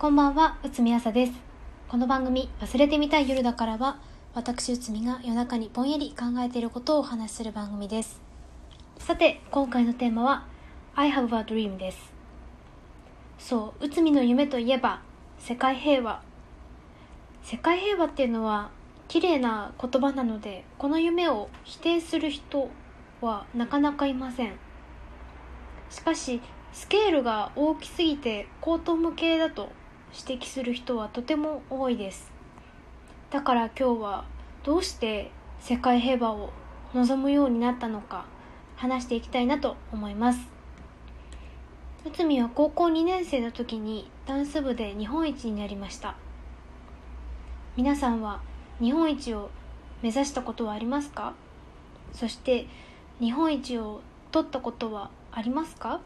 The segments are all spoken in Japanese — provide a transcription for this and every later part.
こんばんは、内海朝です。この番組、忘れてみたい夜だからは、私内海が夜中にぼんやり考えていることをお話しする番組です。さて、今回のテーマは、I have a dream です。そう、内海の夢といえば、世界平和。世界平和っていうのは、綺麗な言葉なので、この夢を否定する人はなかなかいません。しかし、スケールが大きすぎて高等無形だと指摘する人はとても多いです。だから今日はどうして世界平和を望むようになったのか話していきたいなと思います。内海は高校2年生の時にダンス部で日本一になりました。皆さんは日本一を目指したことはありますか？そして日本一を取ったことはありますか？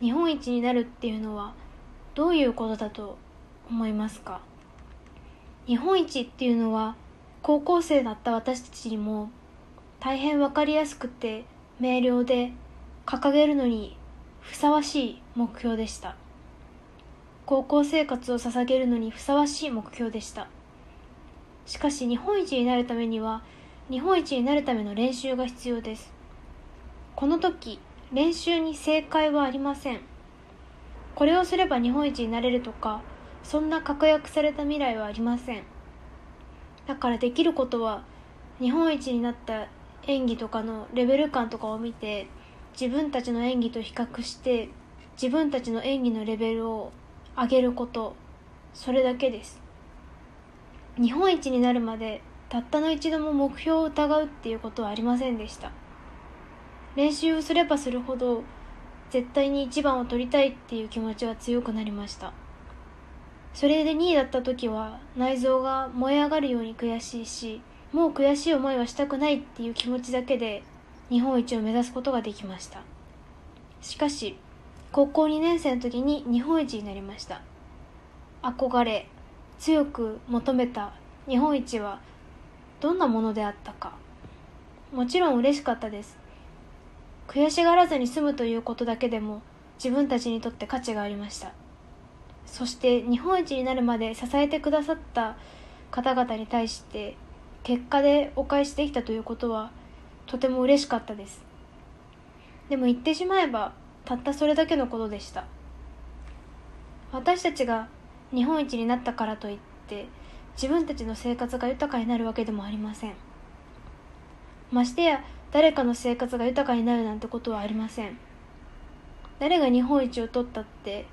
日本一になるっていうのはどういうことだと思いますか？日本一っていうのは高校生だった私たちにも大変わかりやすくて明瞭で掲げるのにふさわしい目標でした。高校生活を捧げるのにふさわしい目標でした。しかし日本一になるためには日本一になるための練習が必要です。この時練習に正解はありません。これをすれば日本一になれるとかそんな確約された未来はありません。だからできることは日本一になった演技とかのレベル感とかを見て自分たちの演技と比較して自分たちの演技のレベルを上げることそれだけです。日本一になるまでたったの一度も目標を疑うっていうことはありませんでした。練習をすればするほど絶対に一番を取りたいっていう気持ちは強くなりました。それで2位だった時は内臓が燃え上がるように悔しいしもう悔しい思いはしたくないっていう気持ちだけで日本一を目指すことができました。しかし高校2年生の時に日本一になりました。憧れ強く求めた日本一はどんなものであったか。もちろん嬉しかったです。悔しがらずに済むということだけでも自分たちにとって価値がありました。そして日本一になるまで支えてくださった方々に対して結果でお返しできたということはとても嬉しかったです。でも言ってしまえばたったそれだけのことでした。私たちが日本一になったからといって自分たちの生活が豊かになるわけでもありません。ましてや誰かの生活が豊かになるなんてことはありません。誰が日本一を取ったって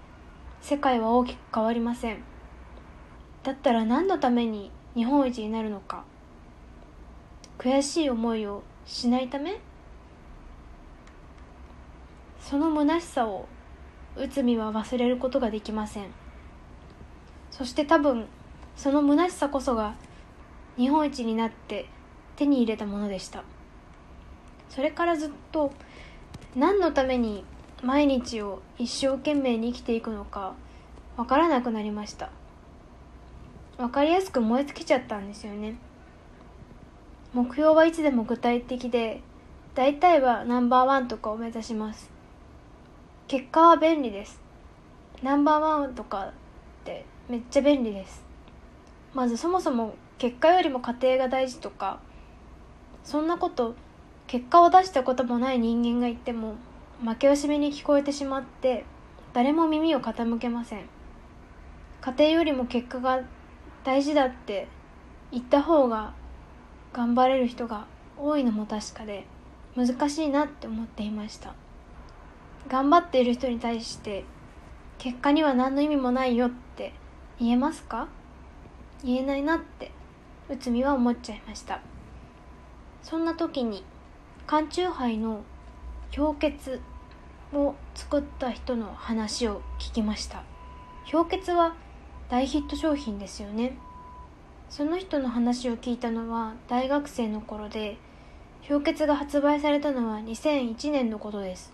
世界は大きく変わりません。だったら何のために日本一になるのか。悔しい思いをしないため？その虚しさを内海は忘れることができません。そして多分その虚しさこそが日本一になって手に入れたものでした。それからずっと何のために毎日を一生懸命に生きていくのか分からなくなりました。分かりやすく燃え尽きちゃったんですよね。目標はいつでも具体的で大体はナンバーワンとかを目指します。結果は便利です。ナンバーワンとかってめっちゃ便利です。まずそもそも結果よりも過程が大事とかそんなこと結果を出したこともない人間が言っても負け惜しみに聞こえてしまって誰も耳を傾けません。家庭よりも結果が大事だって言った方が頑張れる人が多いのも確かで難しいなって思っていました。頑張っている人に対して結果には何の意味もないよって言えますか？言えないなって内海は思っちゃいました。そんな時に缶チューハイの氷結を作った人の話を聞きました。氷結は大ヒット商品ですよね。その人の話を聞いたのは大学生の頃で氷結が発売されたのは2001年のことです。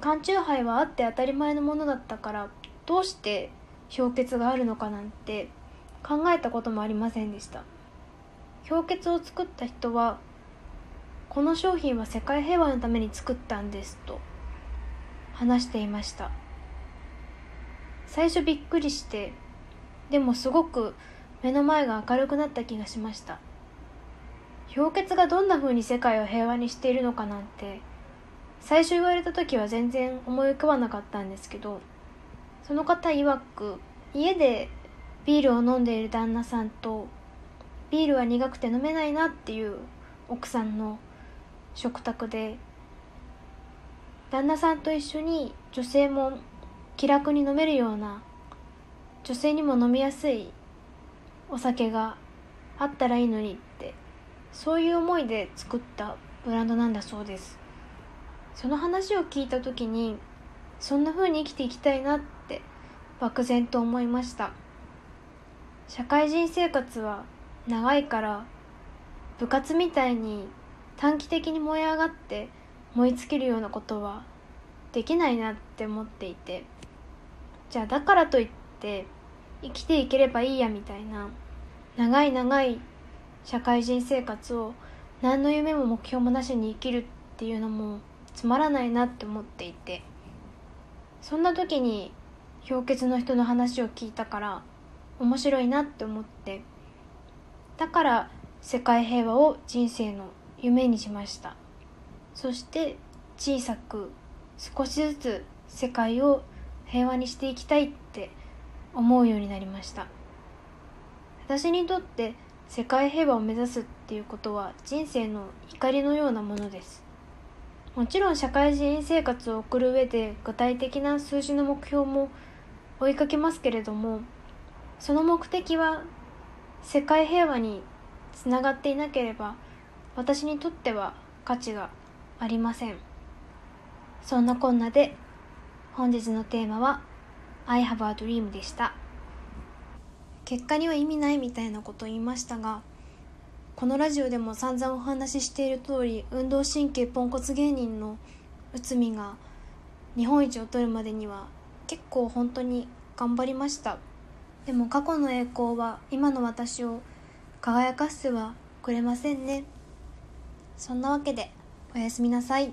缶チューハイはあって当たり前のものだったからどうして氷結があるのかなんて考えたこともありませんでした。氷結を作った人はこの商品は世界平和のために作ったんですと話していました。最初びっくりしてでもすごく目の前が明るくなった気がしました。氷結がどんな風に世界を平和にしているのかなんて最初言われた時は全然思い浮かばなかったんですけどその方曰く家でビールを飲んでいる旦那さんとビールは苦くて飲めないなっていう奥さんの食卓で旦那さんと一緒に女性も気楽に飲めるような女性にも飲みやすいお酒があったらいいのにってそういう思いで作ったブランドなんだそうです。その話を聞いた時にそんな風に生きていきたいなって漠然と思いました。社会人生活は長いから部活みたいに短期的に燃え上がって燃え尽きるようなことはできないなって思っていてじゃあだからといって生きていければいいやみたいな長い長い社会人生活を何の夢も目標もなしに生きるっていうのもつまらないなって思っていてそんな時に氷結の人の話を聞いたから面白いなって思ってだから世界平和を人生の夢にしました。そして小さく少しずつ世界を平和にしていきたいって思うようになりました。私にとって世界平和を目指すっていうことは人生の怒りのようなものです。もちろん社会人生活を送る上で具体的な数字の目標も追いかけますけれどもその目的は世界平和につながっていなければ私にとっては価値がありません。そんなこんなで本日のテーマは I have a dream でした。結果には意味ないみたいなことを言いましたがこのラジオでも散々お話ししている通り運動神経ポンコツ芸人の内海が日本一を取るまでには結構本当に頑張りました。でも過去の栄光は今の私を輝かせてはくれませんね。そんなわけでおやすみなさい。